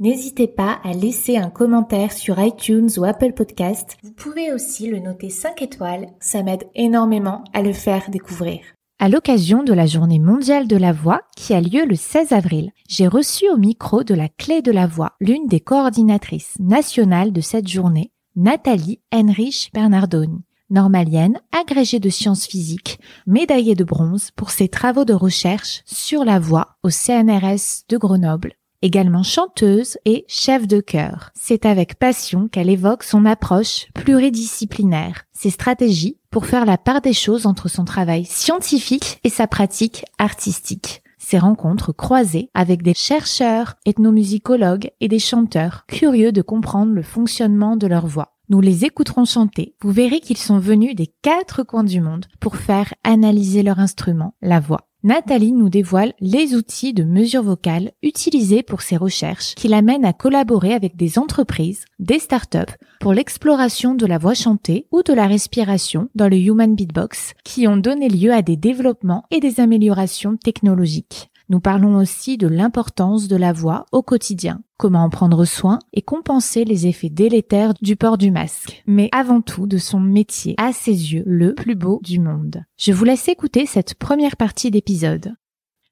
N'hésitez pas à laisser un commentaire sur iTunes ou Apple Podcast. Vous pouvez aussi le noter 5 étoiles, ça m'aide énormément à le faire découvrir. À l'occasion de la journée mondiale de la voix qui a lieu le 16 avril, j'ai reçu au micro de la clé de la voix l'une des coordinatrices nationales de cette journée, Nathalie Henrich Bernardoni, normalienne, agrégée de sciences physiques, médaillée de bronze pour ses travaux de recherche sur la voix au CNRS de Grenoble également chanteuse et chef de chœur. C'est avec passion qu'elle évoque son approche pluridisciplinaire, ses stratégies pour faire la part des choses entre son travail scientifique et sa pratique artistique. Ses rencontres croisées avec des chercheurs, ethnomusicologues et des chanteurs curieux de comprendre le fonctionnement de leur voix. Nous les écouterons chanter. Vous verrez qu'ils sont venus des quatre coins du monde pour faire analyser leur instrument, la voix. Nathalie nous dévoile les outils de mesure vocale utilisés pour ses recherches qui l'amènent à collaborer avec des entreprises, des startups pour l'exploration de la voix chantée ou de la respiration dans le Human Beatbox qui ont donné lieu à des développements et des améliorations technologiques. Nous parlons aussi de l'importance de la voix au quotidien, comment en prendre soin et compenser les effets délétères du port du masque, mais avant tout de son métier, à ses yeux, le plus beau du monde. Je vous laisse écouter cette première partie d'épisode.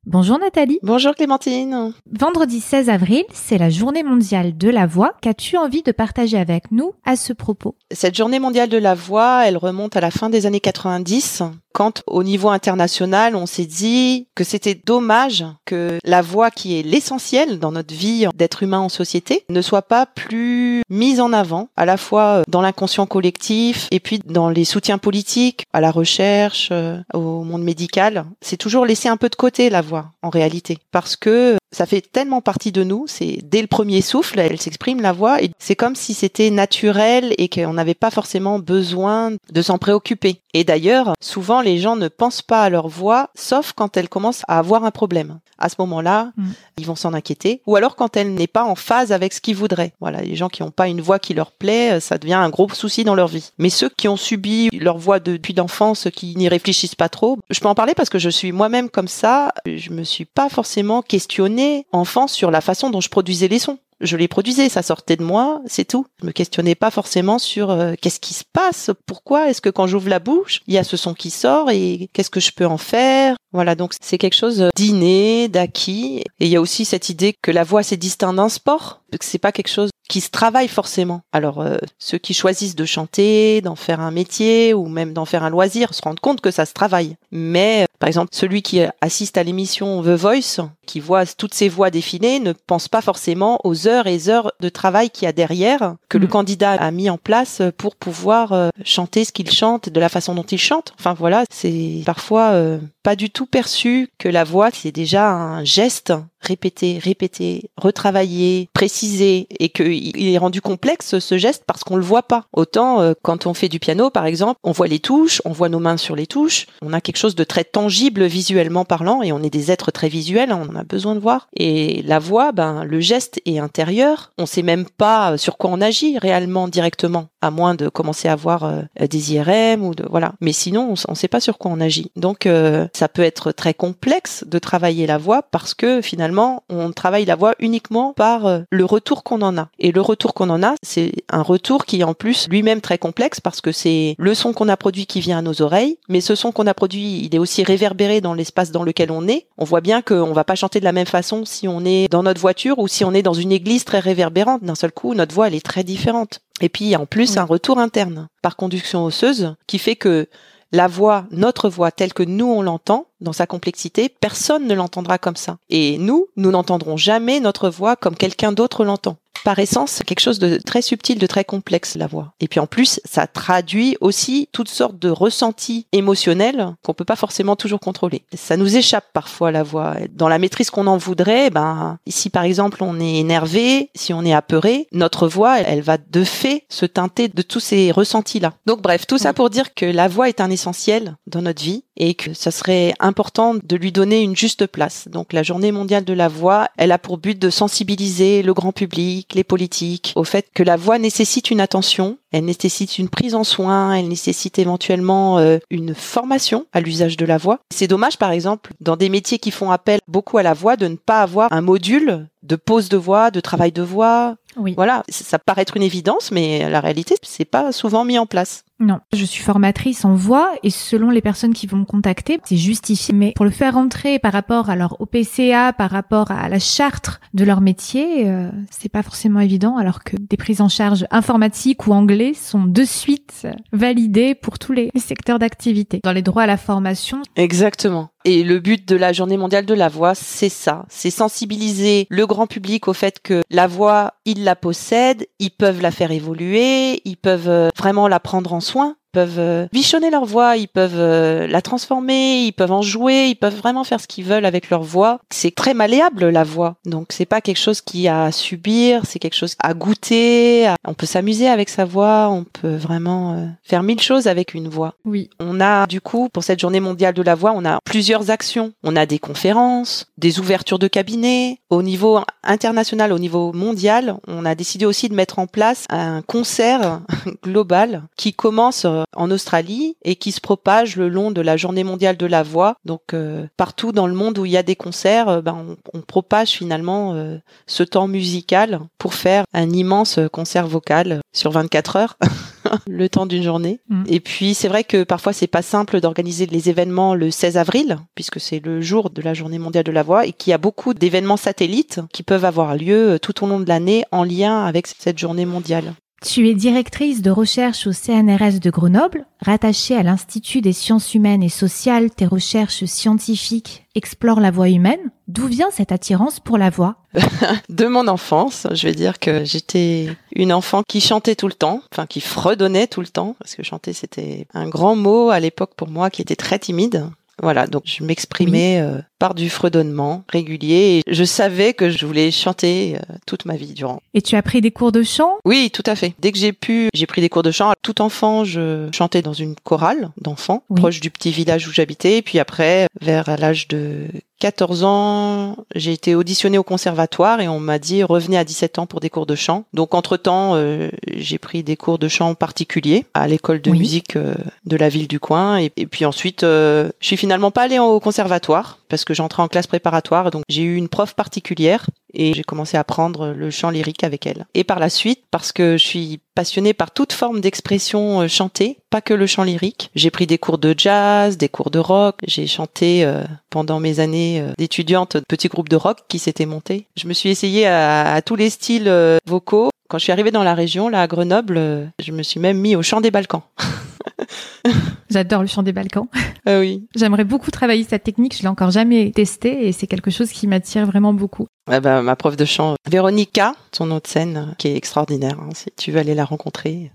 Bonjour Nathalie. Bonjour Clémentine. Vendredi 16 avril, c'est la journée mondiale de la voix. Qu'as-tu envie de partager avec nous à ce propos? Cette journée mondiale de la voix, elle remonte à la fin des années 90 quand au niveau international, on s'est dit que c'était dommage que la voix qui est l'essentiel dans notre vie d'être humain en société ne soit pas plus mise en avant, à la fois dans l'inconscient collectif et puis dans les soutiens politiques, à la recherche, euh, au monde médical. C'est toujours laissé un peu de côté la voix en réalité parce que ça fait tellement partie de nous, c'est dès le premier souffle, elle s'exprime la voix et c'est comme si c'était naturel et qu'on n'avait pas forcément besoin de s'en préoccuper. Et d'ailleurs, souvent les gens ne pensent pas à leur voix sauf quand elle commence à avoir un problème. À ce moment-là, mm. ils vont s'en inquiéter ou alors quand elle n'est pas en phase avec ce qu'ils voudraient. Voilà, les gens qui n'ont pas une voix qui leur plaît, ça devient un gros souci dans leur vie. Mais ceux qui ont subi leur voix depuis d'enfance, qui n'y réfléchissent pas trop, je peux en parler parce que je suis moi-même comme ça, je me suis pas forcément questionnée enfant sur la façon dont je produisais les sons. Je les produisais, ça sortait de moi, c'est tout. Je me questionnais pas forcément sur euh, qu'est-ce qui se passe, pourquoi est-ce que quand j'ouvre la bouche, il y a ce son qui sort et qu'est-ce que je peux en faire. Voilà, donc c'est quelque chose d'inné, d'acquis. Et il y a aussi cette idée que la voix c'est distinct d'un sport, que c'est pas quelque chose qui se travaille forcément. Alors euh, ceux qui choisissent de chanter, d'en faire un métier ou même d'en faire un loisir se rendent compte que ça se travaille. Mais par exemple, celui qui assiste à l'émission The Voice, qui voit toutes ces voix défiler, ne pense pas forcément aux heures et heures de travail qu'il y a derrière, que le mm. candidat a mis en place pour pouvoir euh, chanter ce qu'il chante de la façon dont il chante. Enfin voilà, c'est parfois euh, pas du tout perçu que la voix, c'est déjà un geste répété, répété, retravaillé, précisé, et qu'il est rendu complexe ce geste parce qu'on le voit pas. Autant euh, quand on fait du piano, par exemple, on voit les touches, on voit nos mains sur les touches, on a quelque chose de très tangible visuellement parlant, et on est des êtres très visuels, hein, on en a besoin de voir. Et la voix, ben le geste est intérieur, on sait même pas sur quoi on agit réellement directement, à moins de commencer à voir euh, des IRM ou de voilà. Mais sinon, on, ne sait pas sur quoi on agit. Donc euh, ça peut être très complexe de travailler la voix parce que finalement on travaille la voix uniquement par euh, le retour qu'on en a. Et le retour qu'on en a, c'est un retour qui est en plus lui-même très complexe parce que c'est le son qu'on a produit qui vient à nos oreilles, mais ce son qu'on a produit, il est aussi réverbéré dans l'espace dans lequel on est. On voit bien qu'on va pas chanter de la même façon si on est dans notre voiture ou si on est dans une église très réverbérante. D'un seul coup, notre voix, elle est très différente. Et puis, en plus un retour interne par conduction osseuse qui fait que la voix, notre voix telle que nous on l'entend, dans sa complexité, personne ne l'entendra comme ça. Et nous, nous n'entendrons jamais notre voix comme quelqu'un d'autre l'entend. Par essence quelque chose de très subtil, de très complexe, la voix. Et puis en plus, ça traduit aussi toutes sortes de ressentis émotionnels qu'on peut pas forcément toujours contrôler. Ça nous échappe parfois la voix. Dans la maîtrise qu'on en voudrait, ben ici par exemple on est énervé, si on est apeuré, notre voix elle va de fait se teinter de tous ces ressentis là. Donc bref, tout ça pour dire que la voix est un essentiel dans notre vie et que ça serait important de lui donner une juste place. Donc la journée mondiale de la voix, elle a pour but de sensibiliser le grand public, les politiques, au fait que la voix nécessite une attention, elle nécessite une prise en soin, elle nécessite éventuellement euh, une formation à l'usage de la voix. C'est dommage par exemple dans des métiers qui font appel beaucoup à la voix de ne pas avoir un module de pause de voix, de travail de voix. Oui. Voilà, ça paraît être une évidence, mais la réalité, c'est pas souvent mis en place. Non, je suis formatrice en voix et selon les personnes qui vont me contacter, c'est justifié. Mais pour le faire rentrer par rapport à leur OPCA, par rapport à la charte de leur métier, euh, c'est pas forcément évident. Alors que des prises en charge informatiques ou anglais sont de suite validées pour tous les secteurs d'activité. Dans les droits à la formation. Exactement. Et le but de la journée mondiale de la voix, c'est ça. C'est sensibiliser le grand public au fait que la voix, ils la possèdent, ils peuvent la faire évoluer, ils peuvent euh, vraiment la prendre en soin peuvent euh, bichonner leur voix, ils peuvent euh, la transformer, ils peuvent en jouer, ils peuvent vraiment faire ce qu'ils veulent avec leur voix. C'est très malléable la voix, donc c'est pas quelque chose qui a à subir, c'est quelque chose à goûter. On peut s'amuser avec sa voix, on peut vraiment euh, faire mille choses avec une voix. Oui. On a du coup pour cette journée mondiale de la voix, on a plusieurs actions. On a des conférences, des ouvertures de cabinets. Au niveau international, au niveau mondial, on a décidé aussi de mettre en place un concert global qui commence en Australie et qui se propage le long de la journée mondiale de la voix. Donc euh, partout dans le monde où il y a des concerts, euh, ben, on, on, propage finalement euh, ce temps musical pour faire un immense concert vocal sur 24 heures. le temps d'une journée. Mm. Et puis c'est vrai que parfois c'est pas simple d'organiser les événements le 16 avril puisque c'est le jour de la journée mondiale de la voix et qu'il y a beaucoup d'événements satellites qui peuvent avoir lieu tout au long de l'année en lien avec cette journée mondiale. Tu es directrice de recherche au CNRS de Grenoble, rattachée à l'Institut des sciences humaines et sociales. Tes recherches scientifiques explorent la voix humaine. D'où vient cette attirance pour la voix? De mon enfance, je vais dire que j'étais une enfant qui chantait tout le temps, enfin qui fredonnait tout le temps, parce que chanter c'était un grand mot à l'époque pour moi qui était très timide. Voilà, donc je m'exprimais euh, par du fredonnement régulier et je savais que je voulais chanter euh, toute ma vie durant. Et tu as pris des cours de chant? Oui, tout à fait. Dès que j'ai pu, j'ai pris des cours de chant. Tout enfant, je chantais dans une chorale d'enfants proche du petit village où j'habitais. Et puis après, vers l'âge de 14 ans, j'ai été auditionnée au conservatoire et on m'a dit revenez à 17 ans pour des cours de chant. Donc entre-temps, euh, j'ai pris des cours de chant particuliers à l'école de musique de la ville du coin. Et, puis ensuite je suis finalement pas allée au conservatoire parce que j'entrais en classe préparatoire. Donc j'ai eu une prof particulière et j'ai commencé à apprendre le chant lyrique avec elle. Et par la suite, parce que je suis passionnée par toute forme d'expression euh, chantée, pas que le chant lyrique, j'ai pris des cours de jazz, des cours de rock, j'ai chanté euh, pendant mes années euh, d'étudiante de petits groupes de rock qui s'étaient montés. Je me suis essayée à, à tous les styles vocaux. Quand je suis arrivée dans la région, là à Grenoble, je me suis même mis au chant des Balkans. J'adore le chant des Balkans. Ah oui. J'aimerais beaucoup travailler cette technique. Je l'ai encore jamais testé et c'est quelque chose qui m'attire vraiment beaucoup. Ah bah, ma prof de chant, Véronica, son autre scène, qui est extraordinaire. Hein, si tu veux aller la rencontrer.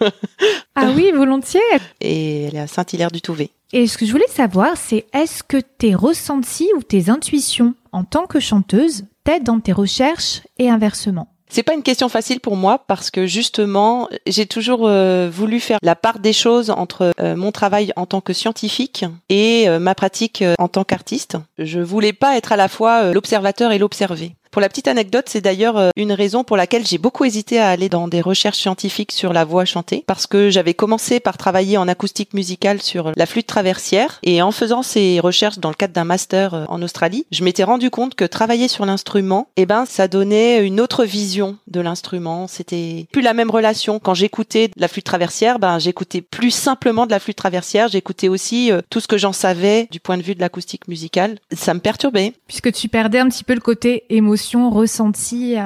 ah oui, volontiers. Et elle est à Saint-Hilaire-du-Touvet. Et ce que je voulais savoir, c'est est-ce que tes ressentis ou tes intuitions en tant que chanteuse t'aident dans tes recherches et inversement? C'est pas une question facile pour moi parce que justement, j'ai toujours euh, voulu faire la part des choses entre euh, mon travail en tant que scientifique et euh, ma pratique en tant qu'artiste. Je voulais pas être à la fois l'observateur et l'observé. Pour la petite anecdote, c'est d'ailleurs euh, une raison pour laquelle j'ai beaucoup hésité à aller dans des recherches scientifiques sur la voix chantée, parce que j'avais commencé par travailler en acoustique musicale sur la flûte traversière, et en faisant ces recherches dans le cadre d'un master euh, en Australie, je m'étais rendu compte que travailler sur l'instrument, eh ben, ça donnait une autre vision de l'instrument. C'était plus la même relation. Quand j'écoutais la flûte traversière, ben, j'écoutais plus simplement de la flûte traversière, j'écoutais aussi euh, tout ce que j'en savais du point de vue de l'acoustique musicale. Ça me perturbait. Puisque tu perdais un petit peu le côté émotion ressenti.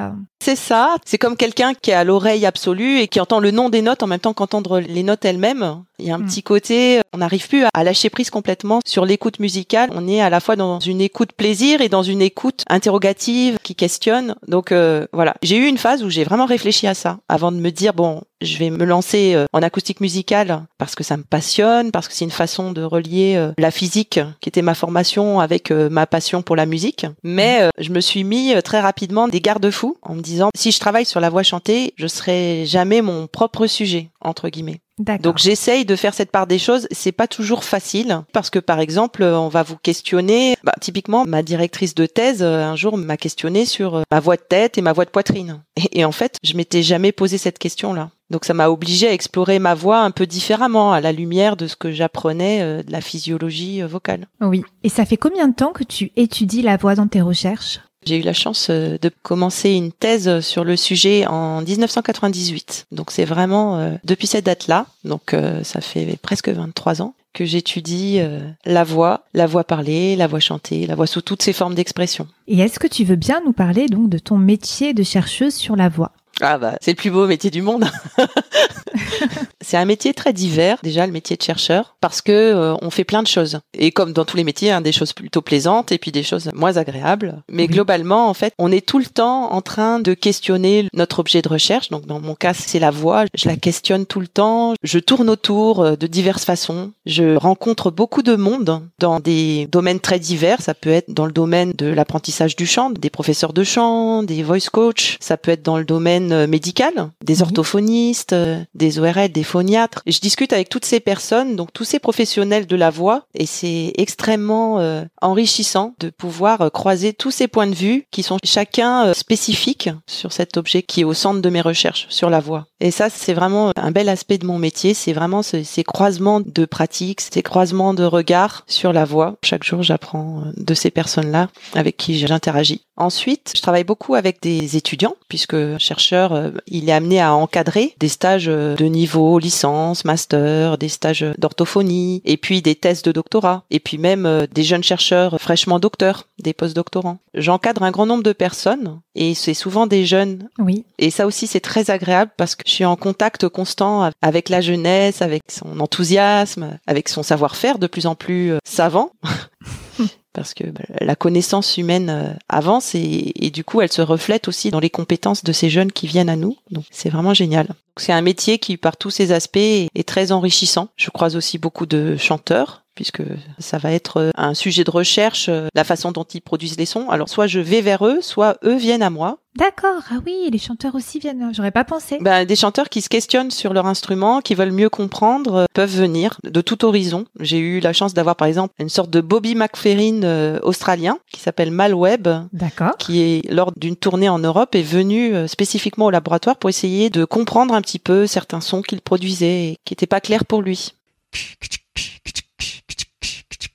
C'est ça. C'est comme quelqu'un qui a l'oreille absolue et qui entend le nom des notes en même temps qu'entendre les notes elles-mêmes. Il y a un Mm. petit côté, on n'arrive plus à lâcher prise complètement sur l'écoute musicale. On est à la fois dans une écoute plaisir et dans une écoute interrogative qui questionne. Donc euh, voilà, j'ai eu une phase où j'ai vraiment réfléchi à ça avant de me dire bon, je vais me lancer euh, en acoustique musicale parce que ça me passionne, parce que c'est une façon de relier euh, la physique qui était ma formation avec euh, ma passion pour la musique. Mais je me suis mis très rapidement des garde-fous en me disant si je travaille sur la voix chantée, je serai jamais mon propre sujet entre guillemets. Donc j'essaye de faire cette part des choses. C'est pas toujours facile parce que par exemple, on va vous questionner. Bah, typiquement, ma directrice de thèse euh, un jour m'a questionné sur euh, ma voix de tête et ma voix de poitrine. Et, et en fait, je m'étais jamais posé cette question-là. Donc ça m'a obligé à explorer ma voix un peu différemment à la lumière de ce que j'apprenais euh, de la physiologie vocale. Oui. Et ça fait combien de temps que tu étudies la voix dans tes recherches? J'ai eu la chance euh, de commencer une thèse sur le sujet en 1998. Donc c'est vraiment euh, depuis cette date-là, donc euh, ça fait presque 23 ans que j'étudie la voix, la voix parlée, la voix chantée, la voix sous toutes ses formes d'expression. Et est-ce que tu veux bien nous parler donc de ton métier de chercheuse sur la voix? Ah bah c'est le plus beau métier du monde. c'est un métier très divers déjà le métier de chercheur parce que euh, on fait plein de choses. Et comme dans tous les métiers hein, des choses plutôt plaisantes et puis des choses moins agréables. Mais Oui. globalement en fait on est tout le temps en train de questionner notre objet de recherche. Donc dans mon cas c'est la voix. Je la questionne tout le temps. Je tourne autour euh, de diverses façons. Je rencontre beaucoup de monde dans des domaines très divers. Ça peut être dans le domaine de l'apprentissage du chant des professeurs de chant des voice coach. Ça peut être dans le domaine euh, médical des Mhm. orthophonistes euh, des ORL des phoniatres. Je discute avec toutes ces personnes donc tous ces professionnels de la voix et c'est extrêmement euh, enrichissant de pouvoir euh, croiser tous ces points de vue qui sont chacun euh, spécifiques sur cet objet qui est au centre de mes recherches sur la voix. Et ça c'est vraiment un bel aspect de mon métier. C'est vraiment ce- ces croisements de pratiques ces croisements de regards sur la voix. Chaque jour j'apprends euh, de ces personnes là avec qui j'interagis. Ensuite, je travaille beaucoup avec des étudiants, puisque chercheur, euh, il est amené à encadrer des stages euh, de niveau licence, master, des stages d'orthophonie, et puis des thèses de doctorat, et puis même euh, des jeunes chercheurs fraîchement docteurs, des postdoctorants. J'encadre un grand nombre de personnes, et c'est souvent des jeunes. Oui. Et ça aussi, c'est très agréable parce que je suis en contact constant avec la jeunesse, avec son enthousiasme, avec son savoir-faire de plus en plus savant. parce que bah, la connaissance humaine euh, avance et, et du coup elle se reflète aussi dans les compétences de ces jeunes qui viennent à nous. Donc c'est vraiment génial. C'est un métier qui par tous ses aspects est très enrichissant. Je croise aussi beaucoup de chanteurs puisque ça va être euh, un sujet de recherche, euh, la façon dont ils produisent les sons. Alors soit je vais vers eux, soit eux viennent à moi. D'accord. Ah oui, les chanteurs aussi viennent. J'aurais pas pensé. Ben, des chanteurs qui se questionnent sur leur instrument, qui veulent mieux comprendre, euh, peuvent venir de tout horizon. J'ai eu la chance d'avoir par exemple une sorte de Bobby McFerrin euh, australien qui s'appelle Malweb, D'accord. qui est lors d'une tournée en Europe est venu euh, spécifiquement au laboratoire pour essayer de comprendre un petit peu certains sons qu'il produisait et qui n'étaient pas clairs pour lui.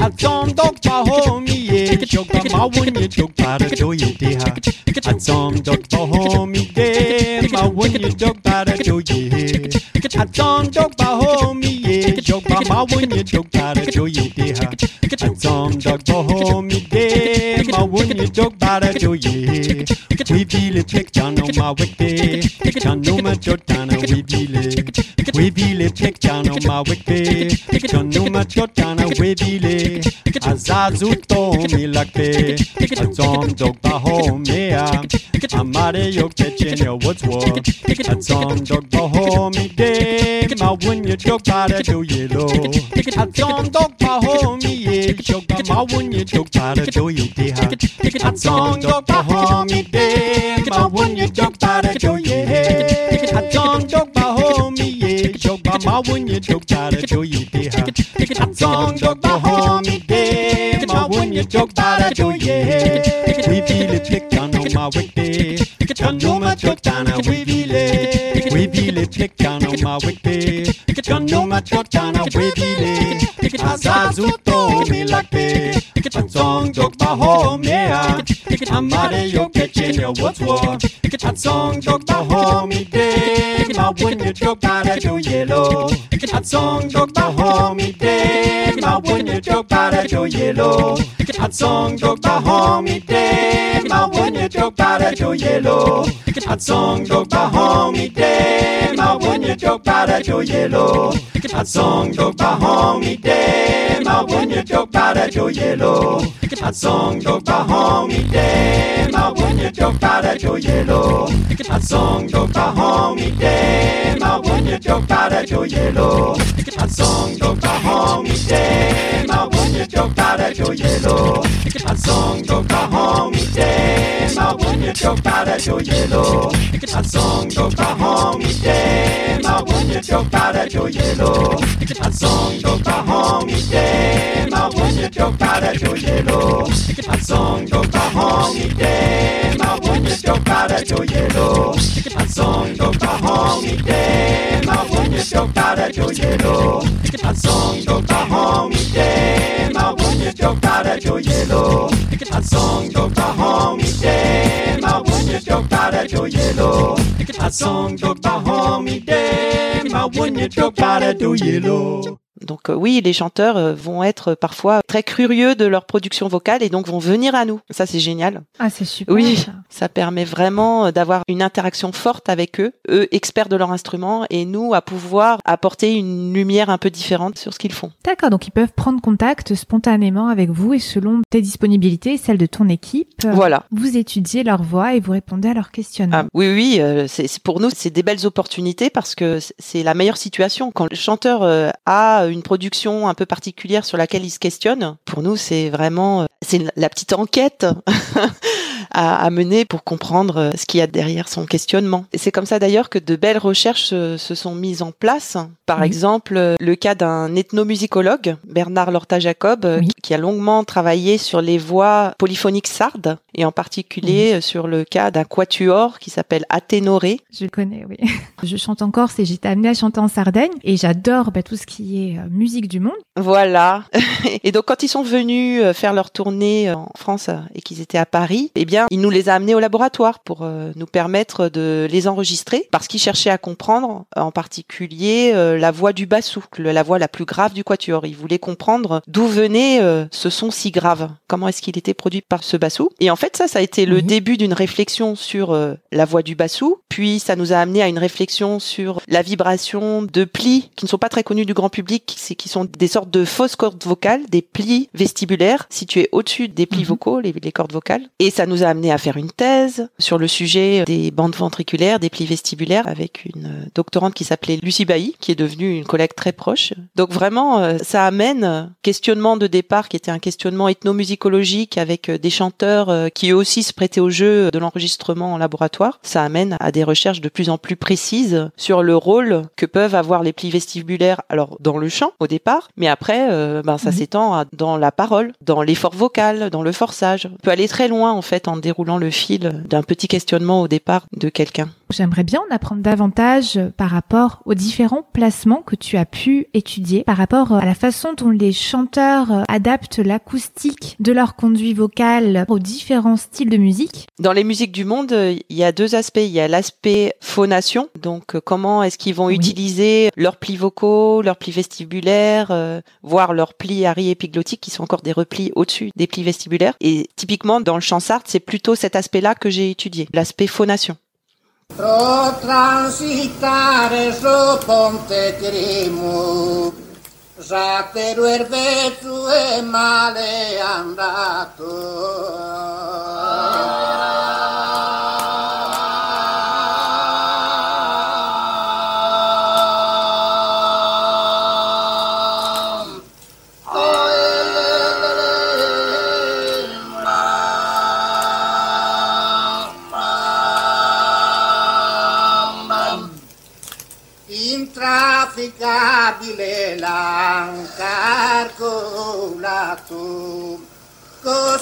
atsamdok bahomiye jogba mawunye jogba da joye deha atsamdok bahomiye mawunye jogba da joye atsamdok bahomiye jogba mawunye jogba da joye deha Song dog boho mi de ma wun yi dog bara jo ye We vile pek jano ma wekbe Jano ma jodana we vile We vile pek jano ma wekbe Jano ma jodana we vile Azazu to mi lakbe Azom dog boho mea amarello Chechenyo what's war At some dog Bahomi day Ma wun ye dog para do yellow At some dog Bahomi ye dog Ma wun ye dog para do you deha At some dog Bahomi day Ma wun ye dog para do ye At some dog Bahomi ye dog Ma wun ye dog para do you deha At some dog Bahomi day Ma wun ye dog para do ma wiki, canuma chotana, wivile, wivile chicano ma wiki, canuma chotana, wivile, azazuto milakpe, chansong dok baho mea, amare yo kechenya what's what, chansong dok baho mi de, ma when you joke out at your yellow. A song joke ba homie day, ma wanya joke ba da jo yellow. A song joke ba homie day, ma wanya joke ba da jo yellow. A song joke ba homie day, ma wanya joke ba da jo yellow. A song joke ba homie day, ma wanya joke ba da jo yellow. Atzong joka hongi you ma wenye joka da jo yelo. Atzong joka hongi de ma wenye joka da At yelo. Atzong joka hongi de ma Wunye chokta re cho yelo A song chokta hongi te Ma wunye chokta re cho yelo A song chokta hongi te Ma wunye chokta re cho yelo A song chokta hongi te Ma wunye chokta re cho yelo A A song chokta hongi te Ma Miss Dokare Joyelo, Hansong Dokta Homite, Mabunya Dokare Joyelo, Hansong Dokta Homite, Mabunya Dokare Joyelo, Hansong Dokta Homite, Mabunya Dokare Joyelo. Donc euh, oui, les chanteurs euh, vont être parfois très curieux de leur production vocale et donc vont venir à nous. Ça c'est génial. Ah, c'est super. Oui, ça. ça permet vraiment euh, d'avoir une interaction forte avec eux, eux experts de leur instrument et nous à pouvoir apporter une lumière un peu différente sur ce qu'ils font. D'accord, donc ils peuvent prendre contact spontanément avec vous et selon tes disponibilités et celles de ton équipe, Voilà. vous étudiez leur voix et vous répondez à leurs questionnements. Ah, oui, oui, euh, c'est pour nous, c'est des belles opportunités parce que c'est la meilleure situation. Quand le chanteur euh, a une production un peu particulière sur laquelle il se questionne, pour nous, c'est vraiment euh, c'est la petite enquête à, à mener pour comprendre euh, ce qu'il y a derrière son questionnement. Et c'est comme ça d'ailleurs que de belles recherches euh, se sont mises en place. Par Oui. exemple, euh, le cas d'un ethnomusicologue, Bernard Lorta-Jacob, Oui. qui- a longuement travaillé sur les voix polyphoniques sardes et en particulier euh, sur le cas d'un quatuor qui s'appelle Athénoré. Je le connais, oui. Je chante en Corse et j'ai été amenée à chanter en Sardaigne et j'adore bah, tout ce qui est musique du monde. Voilà. Et donc quand ils sont venus faire leur tournée en France et qu'ils étaient à Paris, eh bien, il nous les a amenés au laboratoire pour euh, nous permettre de les enregistrer parce qu'ils cherchaient à comprendre euh, en particulier euh, la voix du bassou, la voix la plus grave du quatuor. Ils voulaient comprendre d'où venait ce son si grave. Comment est-ce qu'il était produit par ce bassou Et en fait, ça ça a été le Oui. début d'une réflexion sur la voix du bassou, puis ça nous a amené à une réflexion sur la vibration de plis qui ne sont pas très connus du grand public, qui, c'est- qui sont des sortes de fausses cordes vocales, des plis vestibulaires situés au-dessus des plis Mhm. vocaux, les, les cordes vocales. Et ça nous a amené à faire une thèse sur le sujet des bandes ventriculaires, des plis vestibulaires, avec une euh, doctorante qui s'appelait Lucie Bailly, qui est devenue une collègue très proche. Donc vraiment, euh, ça amène euh, questionnement de départ qui était un questionnement ethnomusicologique avec des chanteurs qui eux aussi se prêtaient au jeu de l'enregistrement en laboratoire. Ça amène à des recherches de plus en plus précises sur le rôle que peuvent avoir les plis vestibulaires, alors dans le chant au départ, mais après, ben, ça Mhm. s'étend dans la parole, dans l'effort vocal, dans le forçage. On peut aller très loin en fait en déroulant le fil d'un petit questionnement au départ de quelqu'un. J'aimerais bien en apprendre davantage par rapport aux différents placements que tu as pu étudier, par rapport à la façon dont les chanteurs adaptent l'acoustique de leur conduit vocal aux différents styles de musique. Dans les musiques du monde, il y a deux aspects. Il y a l'aspect phonation, donc euh, comment est-ce qu'ils vont Oui. utiliser leurs plis vocaux, leurs plis vestibulaires, euh, voire leurs plis ari-épiglottiques qui sont encore des replis au-dessus des plis vestibulaires. Et typiquement, dans le chant sarde, c'est plutôt cet aspect-là que j'ai étudié, l'aspect phonation. Pro transitare so ponte crimo, Zatero erbezu e male andato.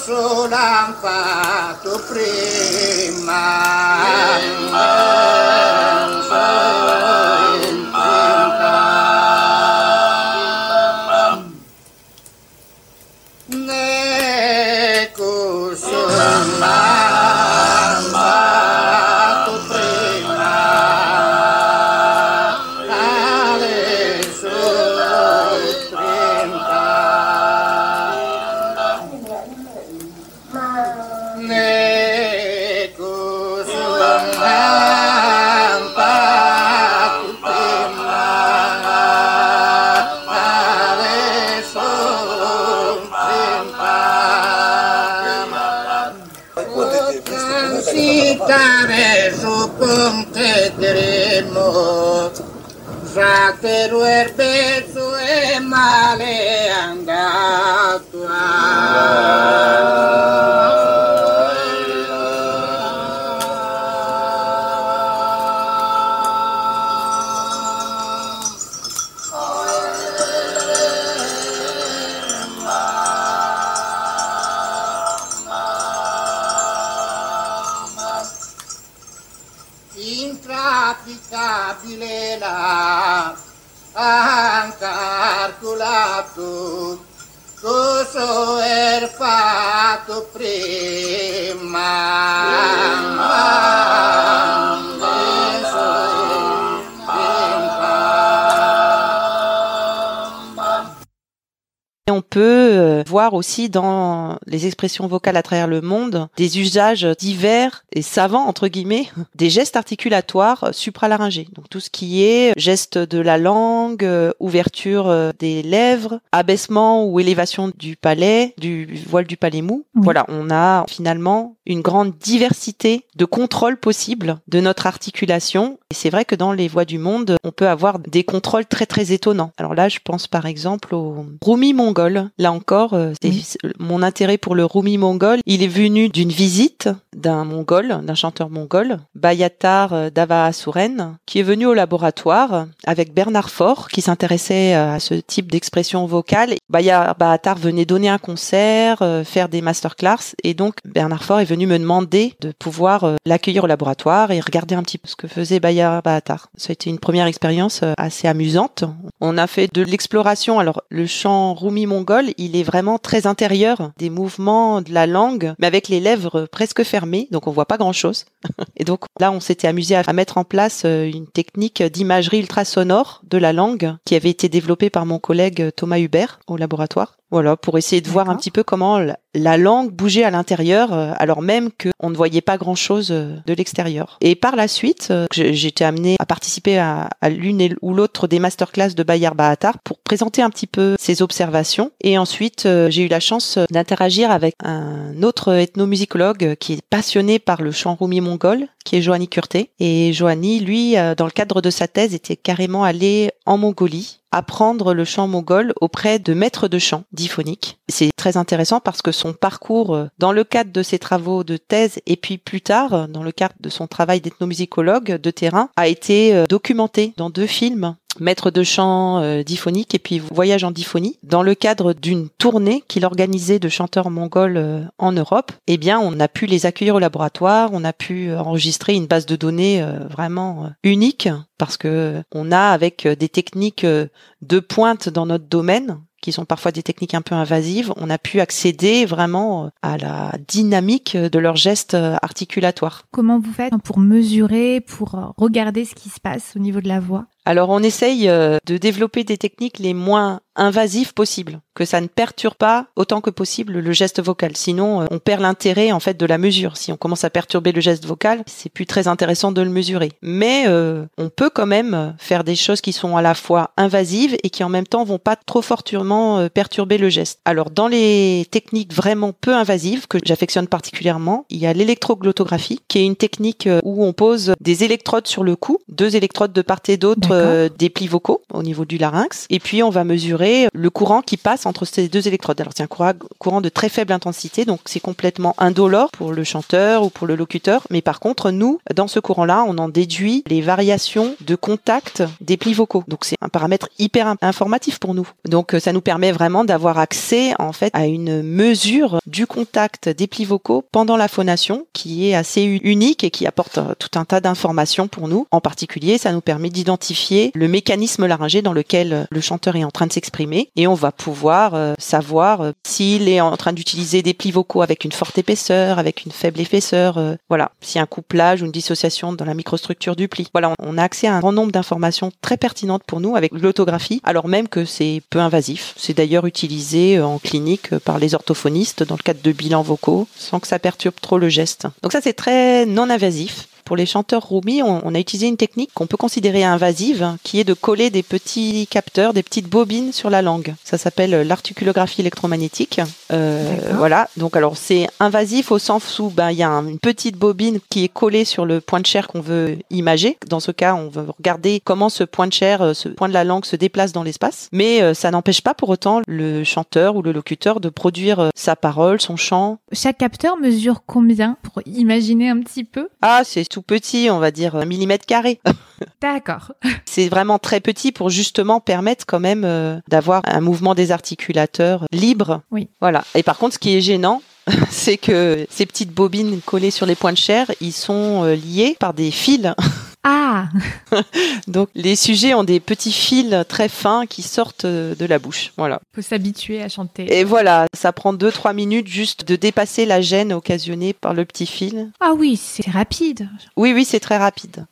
sulam fatu priman. Sitare su ponte diremo, già male andato. lancar culatul cu soer fatu prima. prima. On peut euh, voir aussi dans les expressions vocales à travers le monde des usages divers et savants entre guillemets des gestes articulatoires supralaryngés. Donc tout ce qui est geste de la langue, euh, ouverture euh, des lèvres, abaissement ou élévation du palais, du voile du palais mou. Oui. Voilà, on a finalement une grande diversité de contrôles possibles de notre articulation. Et c'est vrai que dans les voix du monde, on peut avoir des contrôles très très étonnants. Alors là, je pense par exemple au Rumi mongol. Là encore, euh, mon intérêt pour le Rumi mongol. Il est venu d'une visite d'un mongol, d'un chanteur mongol, Bayatar euh, Davasuren, qui est venu au laboratoire avec Bernard Faure, qui s'intéressait euh, à ce type d'expression vocale. Bayatar venait donner un concert, faire des masterclass, et donc Bernard Faure est venu me demander de pouvoir l'accueillir au laboratoire et regarder un petit peu ce que faisait Bayatar. Ça a été une première expérience assez amusante. On a fait de l'exploration. Alors, le chant Rumi mongol, il est vraiment très intérieur des mouvements de la langue, mais avec les lèvres presque fermées, donc on voit pas grand chose. Et donc là, on s'était amusé à à mettre en place euh, une technique d'imagerie ultrasonore de la langue qui avait été développée par mon collègue Thomas Hubert au laboratoire. Voilà, pour essayer de voir un petit peu comment la- la langue bougeait à l'intérieur, euh, alors même qu'on ne voyait pas grand-chose euh, de l'extérieur. Et par la suite, euh, j'ai été amenée à participer à, à l'une ou l'autre des masterclass de Bayar Bahatar pour présenter un petit peu ses observations. Et ensuite, j'ai eu la chance d'interagir avec un autre ethnomusicologue qui est passionné par le chant roumi mongol, qui est Johanny Kurté. Et Johanny, lui, dans le cadre de sa thèse, était carrément allé en Mongolie apprendre le chant mongol auprès de maîtres de chant diphoniques. C'est très intéressant parce que son parcours euh, dans le cadre de ses travaux de thèse et puis plus tard euh, dans le cadre de son travail d'ethnomusicologue de terrain a été euh, documenté dans deux films maître de chant euh, diphonique et puis voyage en diphonie. Dans le cadre d'une tournée qu'il organisait de chanteurs mongols euh, en Europe eh bien on a pu les accueillir au laboratoire. On a pu enregistrer une base de données euh, vraiment euh, unique parce que on a avec euh, des techniques euh, de pointe dans notre domaine qui sont parfois des techniques un peu invasives, on a pu accéder vraiment euh, à la dynamique de leurs gestes euh, articulatoires. Comment vous faites pour mesurer, pour euh, regarder ce qui se passe au niveau de la voix? Alors on essaye euh, de développer des techniques les moins invasives possibles, que ça ne perturbe pas autant que possible le geste vocal. Sinon, euh, on perd l'intérêt en fait de la mesure. Si on commence à perturber le geste vocal, c'est plus très intéressant de le mesurer. Mais euh, on peut quand même faire des choses qui sont à la fois invasives et qui en même temps vont pas trop fortement perturber le geste. Alors dans les techniques vraiment peu invasives que j'affectionne particulièrement, il y a l'électroglottographie, qui est une technique où on pose des électrodes sur le cou, deux électrodes de part et d'autre. Euh, des plis vocaux au niveau du larynx. Et puis, on va mesurer le courant qui passe entre ces deux électrodes. Alors, c'est un courant, de très faible intensité, donc c'est complètement indolore pour le chanteur ou pour le locuteur. Mais par contre, nous, dans ce courant-là, on en déduit les variations de contact des plis vocaux. Donc, c'est un paramètre hyper informatif pour nous. Donc, euh, ça nous permet vraiment d'avoir accès, en fait, à une mesure du contact des plis vocaux pendant la phonation, qui est assez unique et qui apporte euh, tout un tas d'informations pour nous. En particulier, ça nous permet d'identifier le mécanisme laryngé dans lequel euh, le chanteur est en train de s'exprimer et on va pouvoir euh, savoir s'il est en train d'utiliser des plis vocaux avec une forte épaisseur, avec une faible épaisseur, voilà, s'il y a un couplage ou une dissociation dans la microstructure du pli. Voilà, on a accès à un grand nombre d'informations très pertinentes pour nous avec l'autographie, alors même que c'est peu invasif. C'est d'ailleurs utilisé en clinique par les orthophonistes dans le cadre de bilans vocaux sans que ça perturbe trop le geste. Donc ça c'est très non invasif. Pour les chanteurs Rumi, on, a utilisé une technique qu'on peut considérer invasive, qui est de coller des petits capteurs, des petites bobines sur la langue. Ça s'appelle l'articulographie électromagnétique. Euh, voilà. Donc alors c'est invasif au sens où ben il y a une petite bobine qui est collée sur le point de chair qu'on veut imager. Dans ce cas, on veut regarder comment ce point de chair, euh, ce point de la langue se déplace dans l'espace. Mais euh, ça n'empêche pas pour autant le chanteur ou le locuteur de produire sa parole, son chant. Chaque capteur mesure combien pour imaginer un petit peu? Ah, c'est tout petit, on va dire un millimètre carré. D'accord. C'est vraiment très petit pour justement permettre quand même euh, d'avoir un mouvement des articulateurs libre. Oui. Voilà. Et par contre, ce qui est gênant, c'est que ces petites bobines collées sur les points de chair, ils sont euh, liés par des fils. Ah Donc les sujets ont des petits fils très fins qui sortent de la bouche. Voilà. Faut s'habituer à chanter. Et voilà, ça prend 2-3 minutes juste de dépasser la gêne occasionnée par le petit fil. Ah oui, c'est rapide. Oui, oui, c'est très rapide.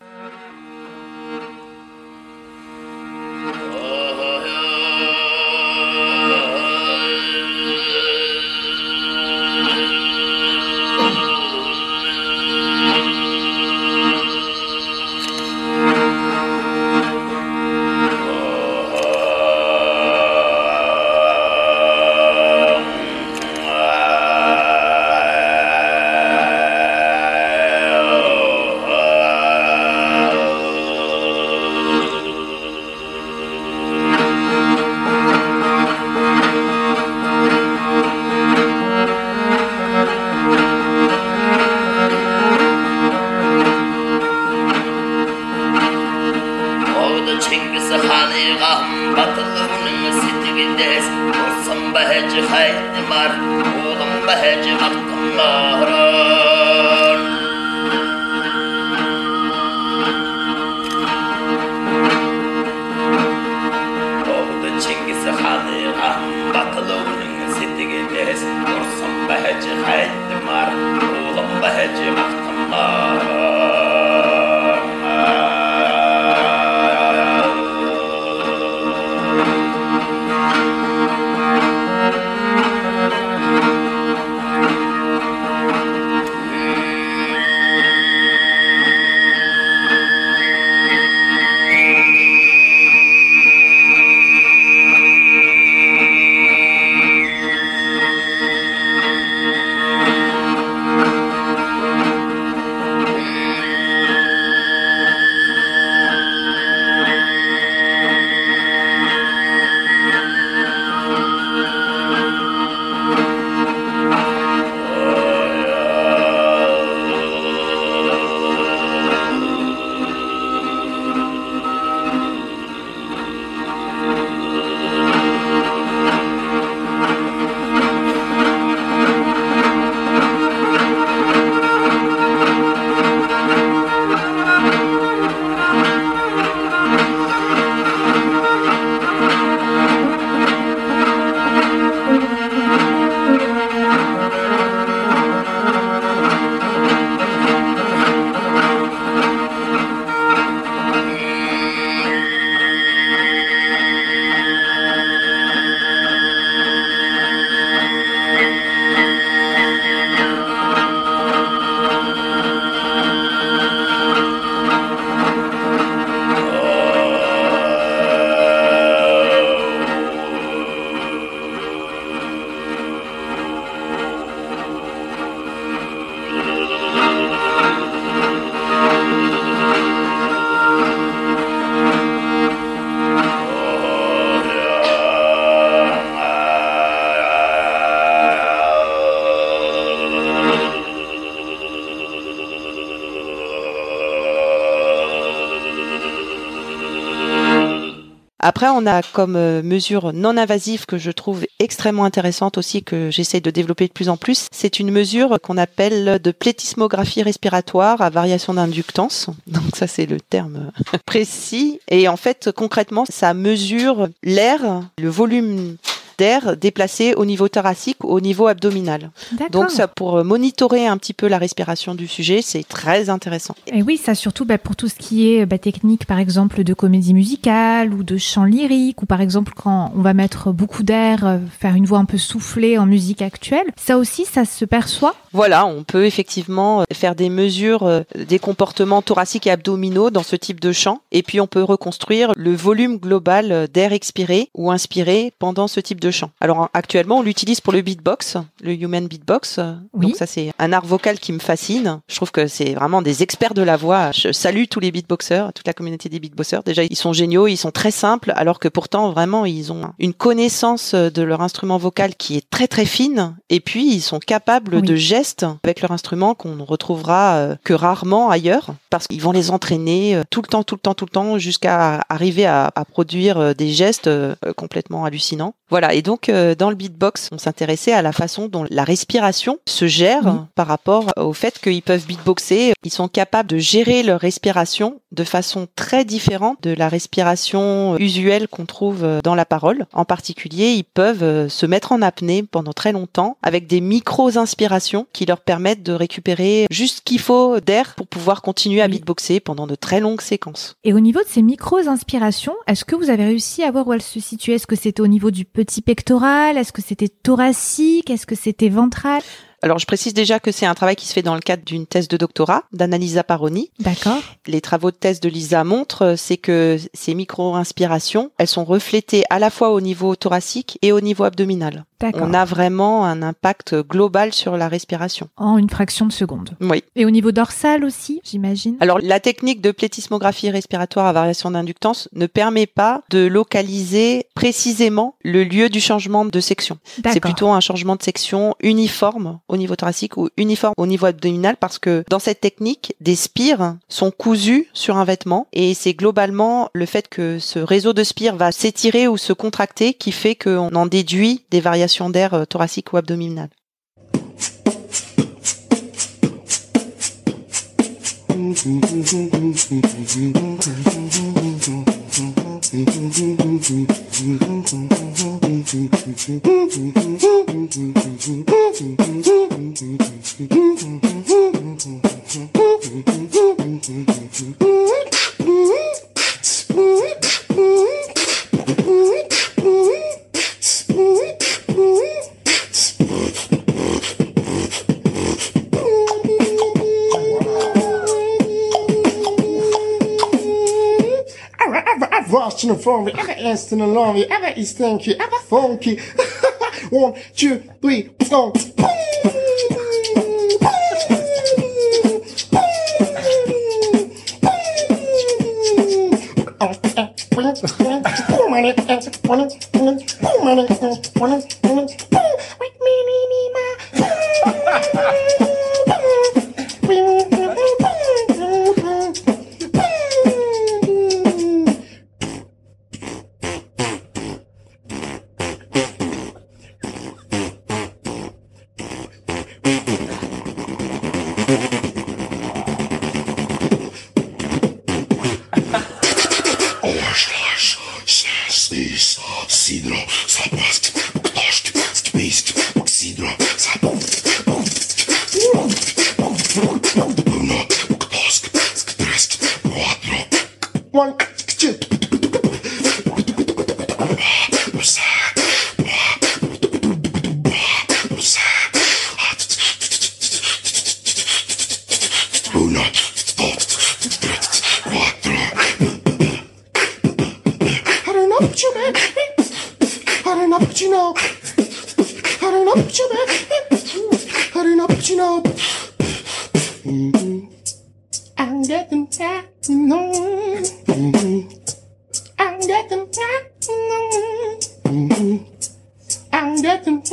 Après, on a comme euh, mesure non invasive que je trouve extrêmement intéressante aussi, que j'essaye de développer de plus en plus. C'est une mesure qu'on appelle de plétismographie respiratoire à variation d'inductance. Donc ça, c'est le terme précis. Et en fait, concrètement, ça mesure l'air, le volume d'air déplacé au niveau thoracique, au niveau abdominal. Donc ça pour monitorer un petit peu la respiration du sujet, c'est très intéressant. Et oui, ça surtout bah, pour tout ce qui est bah, technique, par exemple de comédie musicale ou de chant lyrique, ou par exemple quand on va mettre beaucoup d'air, euh, faire une voix un peu soufflée en musique actuelle. Ça aussi, ça se perçoit? Voilà, on peut effectivement euh, faire des mesures euh, des comportements thoraciques et abdominaux dans ce type de chant, et puis on peut reconstruire le volume global d'air expiré ou inspiré pendant ce type de chant. Alors actuellement, on l'utilise pour le beatbox, le human beatbox. Oui. Donc ça, c'est un art vocal qui me fascine. Je trouve que c'est vraiment des experts de la voix. Je salue tous les beatboxers, toute la communauté des beatboxers. Déjà, ils sont géniaux, ils sont très simples, alors que pourtant, vraiment, ils ont une connaissance de leur instrument vocal qui est très très fine. Et puis, ils sont capables Oui. de gestes avec leur instrument qu'on ne retrouvera euh, que rarement ailleurs, parce qu'ils vont les entraîner euh, tout le temps, tout le temps, tout le temps, jusqu'à arriver à, à produire euh, des gestes complètement hallucinants. Voilà, et donc euh, dans le beatbox, on s'intéressait à la façon dont la respiration se gère Oui. par rapport au fait qu'ils peuvent beatboxer. Ils sont capables de gérer leur respiration de façon très différente de la respiration usuelle qu'on trouve euh, dans la parole. En particulier, ils peuvent euh, se mettre en apnée pendant très longtemps avec des micro-inspirations qui leur permettent de récupérer juste ce qu'il faut d'air pour pouvoir continuer à beatboxer pendant de très longues séquences. Et au niveau de ces micro-inspirations, est-ce que vous avez réussi à voir où elles se situaient Est-ce que c'était au niveau du petit pectoral Est-ce que c'était thoracique Est-ce que c'était ventral? Alors, je précise déjà que c'est un travail qui se fait dans le cadre d'une thèse de doctorat d'Annalisa Paroni. D'accord. Les travaux de thèse de Lisa montrent, euh, c'est que ces micro-inspirations, elles sont reflétées à la fois au niveau thoracique et au niveau abdominal. On a vraiment un impact global sur la respiration. En une fraction de seconde. Oui. Et au niveau dorsal aussi, j'imagine? Alors, la technique de plétismographie respiratoire à variation d'inductance ne permet pas de localiser précisément le lieu du changement de section. C'est plutôt un changement de section uniforme au niveau thoracique ou uniforme au niveau abdominal parce que dans cette technique, des spires sont cousus sur un vêtement et c'est globalement le fait que ce réseau de spires va s'étirer ou se contracter qui fait qu'on en déduit des variations d'air euh, thoracique ou abdominal. Ever, Rushing and flowing, ever instant and lonely, ever is thank you, ever funky. One, two, three, four. Oh, Wake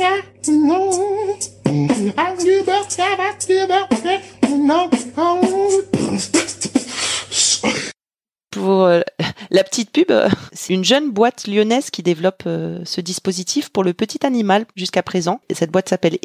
Up, no. Pour euh, La petite pub, c'est une jeune boîte lyonnaise qui développe euh, ce dispositif pour le petit animal jusqu'à présent. Et cette boîte s'appelle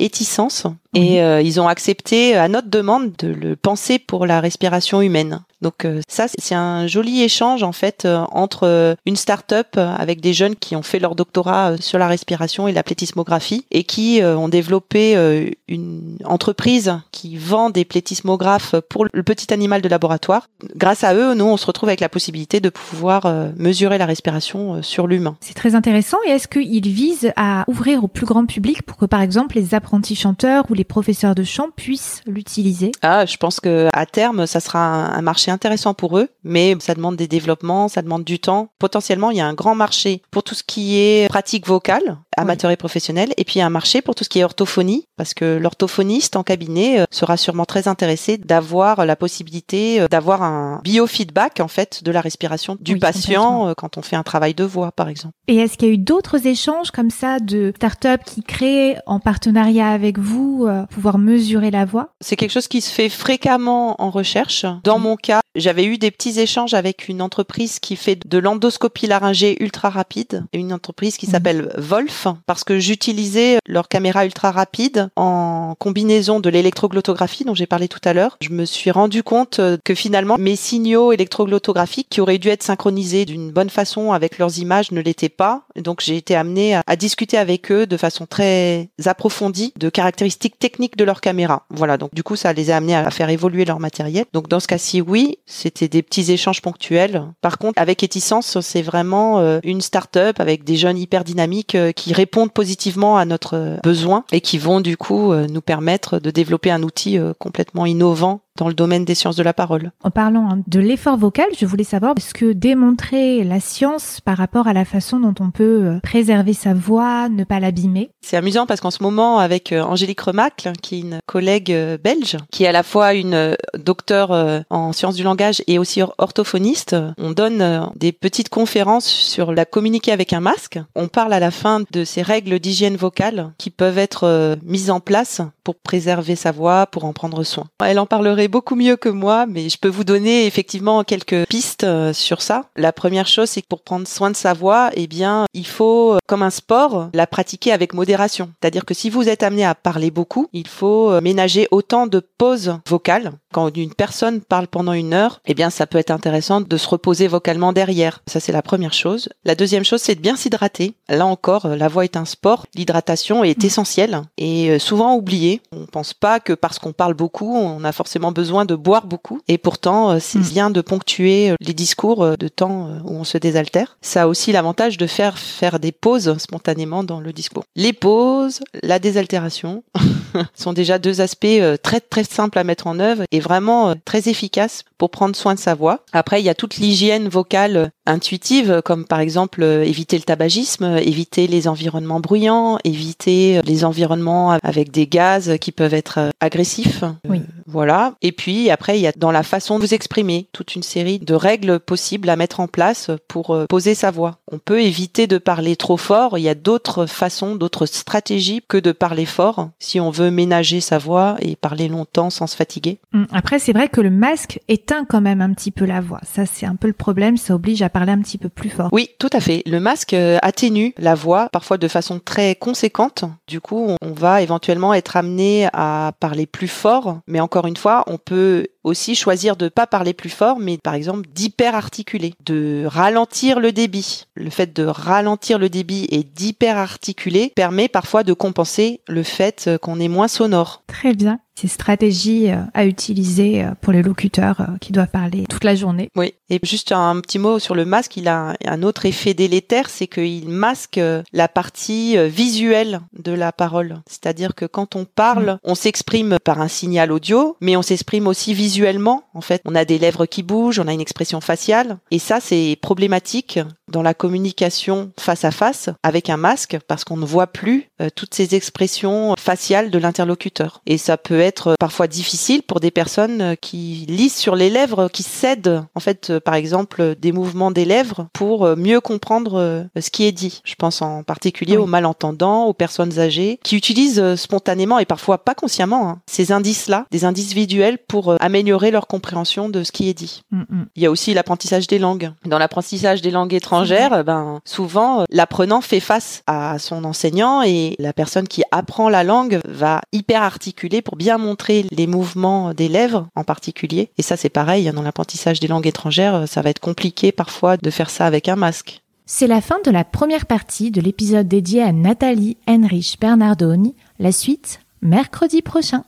Et euh, ils ont accepté à notre demande de le penser pour la respiration humaine. Donc euh, ça, c'est un joli échange en fait euh, entre euh, une start-up avec des jeunes qui ont fait leur doctorat euh, sur la respiration et la plétismographie et qui euh, ont développé euh, une entreprise qui vend des plétismographes pour le petit animal de laboratoire. Grâce à eux, nous, on se retrouve avec la possibilité de pouvoir euh, mesurer la respiration euh, sur l'humain. C'est très intéressant. Et est-ce qu'il vise à ouvrir au plus grand public pour que, par exemple, les apprentis chanteurs ou les professeurs de chant puissent l'utiliser Ah, je pense que à terme, ça sera un, un marché intéressant pour eux, mais ça demande des développements, ça demande du temps. Potentiellement, il y a un grand marché pour tout ce qui est pratique vocale, amateur et professionnel, et puis il y a un marché pour tout ce qui est orthophonie, parce que l'orthophoniste en cabinet euh, sera sûrement très intéressé d'avoir la possibilité euh, d'avoir un biofeedback en fait de la respiration du Oui, patient euh, quand on fait un travail de voix, par exemple. Et est-ce qu'il y a eu d'autres échanges comme ça de start-up qui créent en partenariat avec vous euh, pouvoir mesurer la voix C'est quelque chose qui se fait fréquemment en recherche. Dans mon cas, j'avais eu des petits échanges avec une entreprise qui fait de l'endoscopie laryngée ultra rapide, et une entreprise qui Mhm. s'appelle Wolf, parce que j'utilisais leur caméra ultra rapide en combinaison de l'électroglottographie dont j'ai parlé tout à l'heure. Je me suis rendu compte euh, que finalement mes signaux électroglottographiques qui auraient dû être synchronisés d'une bonne façon avec leurs images ne l'étaient pas. Donc j'ai été amenée à, à discuter avec eux de façon très approfondie de caractéristiques techniques de leur caméra. Voilà, donc du coup ça les a amenés à faire évoluer leur matériel. Donc dans ce cas-ci, oui, c'était des petits échanges ponctuels. Par contre, avec Etisence, c'est vraiment euh, une start-up avec des jeunes hyper dynamiques euh, qui répondent positivement à notre euh, besoin et qui vont du coup nous permettre de développer un outil complètement innovant dans le domaine des sciences de la parole. En parlant hein, de l'effort vocal, je voulais savoir ce que démontrer la science par rapport à la façon dont on peut euh, préserver sa voix, ne pas l'abîmer? C'est amusant parce qu'en ce moment, avec euh, Angélique Remacle, qui est une collègue euh, belge, qui est à la fois une docteure en sciences du langage et aussi or- orthophoniste, on donne des petites conférences sur la communiquer avec un masque. On parle à la fin de ces règles d'hygiène vocale qui peuvent être mises en place pour préserver sa voix, pour en prendre soin. Elle en parlerait beaucoup mieux que moi, mais je peux vous donner effectivement quelques pistes euh, sur ça. La première chose, c'est que pour prendre soin de sa voix, eh bien, il faut, euh, comme un sport, la pratiquer avec modération. C'est-à-dire que si vous êtes amené à parler beaucoup, il faut euh, ménager autant de pauses vocales. Quand une personne parle pendant une heure, eh bien, ça peut être intéressant de se reposer vocalement derrière. Ça, c'est la première chose. La deuxième chose, c'est de bien s'hydrater. Là encore, la voix est un sport. L'hydratation est essentielle et souvent oubliée. On pense pas que parce qu'on parle beaucoup, on a forcément besoin de boire beaucoup. Et pourtant, euh, c'est Mm. bien de ponctuer euh, les discours euh, de temps euh, où on se désaltère. Ça a aussi l'avantage de faire faire des pauses spontanément dans le discours. Les pauses, la désaltération sont déjà deux aspects euh, très très simples à mettre en œuvre et vraiment euh, très efficaces pour prendre soin de sa voix. Après, il y a toute l'hygiène vocale intuitive, euh, comme par exemple euh, éviter le tabagisme, euh, éviter les environnements bruyants, éviter euh, les environnements avec des gaz qui peuvent être agressifs. Oui. Voilà. Et puis après, il y a dans la façon de vous exprimer toute une série de règles possibles à mettre en place pour poser sa voix. On peut éviter de parler trop fort. Il y a d'autres façons, d'autres stratégies que de parler fort si on veut ménager sa voix et parler longtemps sans se fatiguer. Hum, Après, c'est vrai que le masque éteint quand même un petit peu la voix. Ça, c'est un peu le problème. Ça oblige à parler un petit peu plus fort. Oui, tout à fait. Le masque euh, atténue la voix, parfois de façon très conséquente. Du coup, on- va éventuellement être amené à parler plus fort. Mais encore une fois, on peut aussi choisir de pas parler plus fort, mais par exemple d'hyperarticuler, de ralentir le débit. Le fait de ralentir le débit et d'hyperarticuler permet parfois de compenser le fait euh, qu'on est moins sonore. Très bien. Ces stratégies euh, à utiliser euh, pour les locuteurs euh, qui doivent parler toute la journée. Oui. Et juste un petit mot sur le masque, il a un, autre effet délétère, c'est qu'il masque la partie visuelle de la parole. C'est-à-dire que quand on parle, on s'exprime par un signal audio, mais on s'exprime aussi visuellement. En fait, on a des lèvres qui bougent, on a une expression faciale, et ça c'est problématique dans la communication face à face avec un masque parce qu'on ne voit plus toutes ces expressions faciales de l'interlocuteur. Et ça peut être être parfois difficile pour des personnes qui lisent sur les lèvres, qui cèdent en fait par exemple des mouvements des lèvres pour mieux comprendre ce qui est dit. Je pense en particulier Oui. aux malentendants, aux personnes âgées qui utilisent spontanément et parfois pas consciemment hein, ces indices-là, des indices visuels pour améliorer leur compréhension de ce qui est dit. Mm, mm. Il y a aussi l'apprentissage des langues. Dans l'apprentissage des langues étrangères, ben souvent euh, l'apprenant fait face à son enseignant et la personne qui apprend la langue va hyper articuler pour bien montrer les mouvements des lèvres en particulier. Et ça c'est pareil hein, dans l'apprentissage des langues étrangères, euh, ça va être compliqué parfois de faire ça avec un masque. C'est la fin de la première partie de l'épisode dédié à Nathalie Henrich Bernardoni. La suite, mercredi prochain.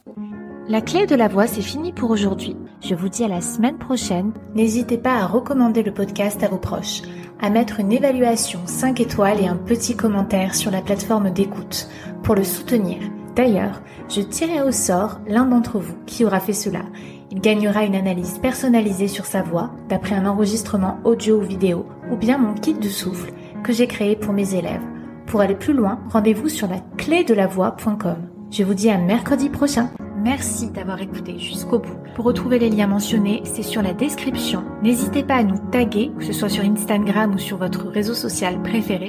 La clé de la voix, c'est fini pour aujourd'hui. Je vous dis à la semaine prochaine. N'hésitez pas à recommander le podcast à vos proches, à mettre une évaluation 5 étoiles et un petit commentaire sur la plateforme d'écoute pour le soutenir. D'ailleurs, je tirerai au sort l'un d'entre vous qui aura fait cela. Il gagnera une analyse personnalisée sur sa voix d'après un enregistrement audio ou vidéo ou bien mon kit de souffle que j'ai créé pour mes élèves. Pour aller plus loin, rendez-vous sur la clé. Je vous dis à mercredi prochain. Merci d'avoir écouté jusqu'au bout. Pour retrouver les liens mentionnés, c'est sur la description. N'hésitez pas à nous taguer, que ce soit sur Instagram ou sur votre réseau social préféré.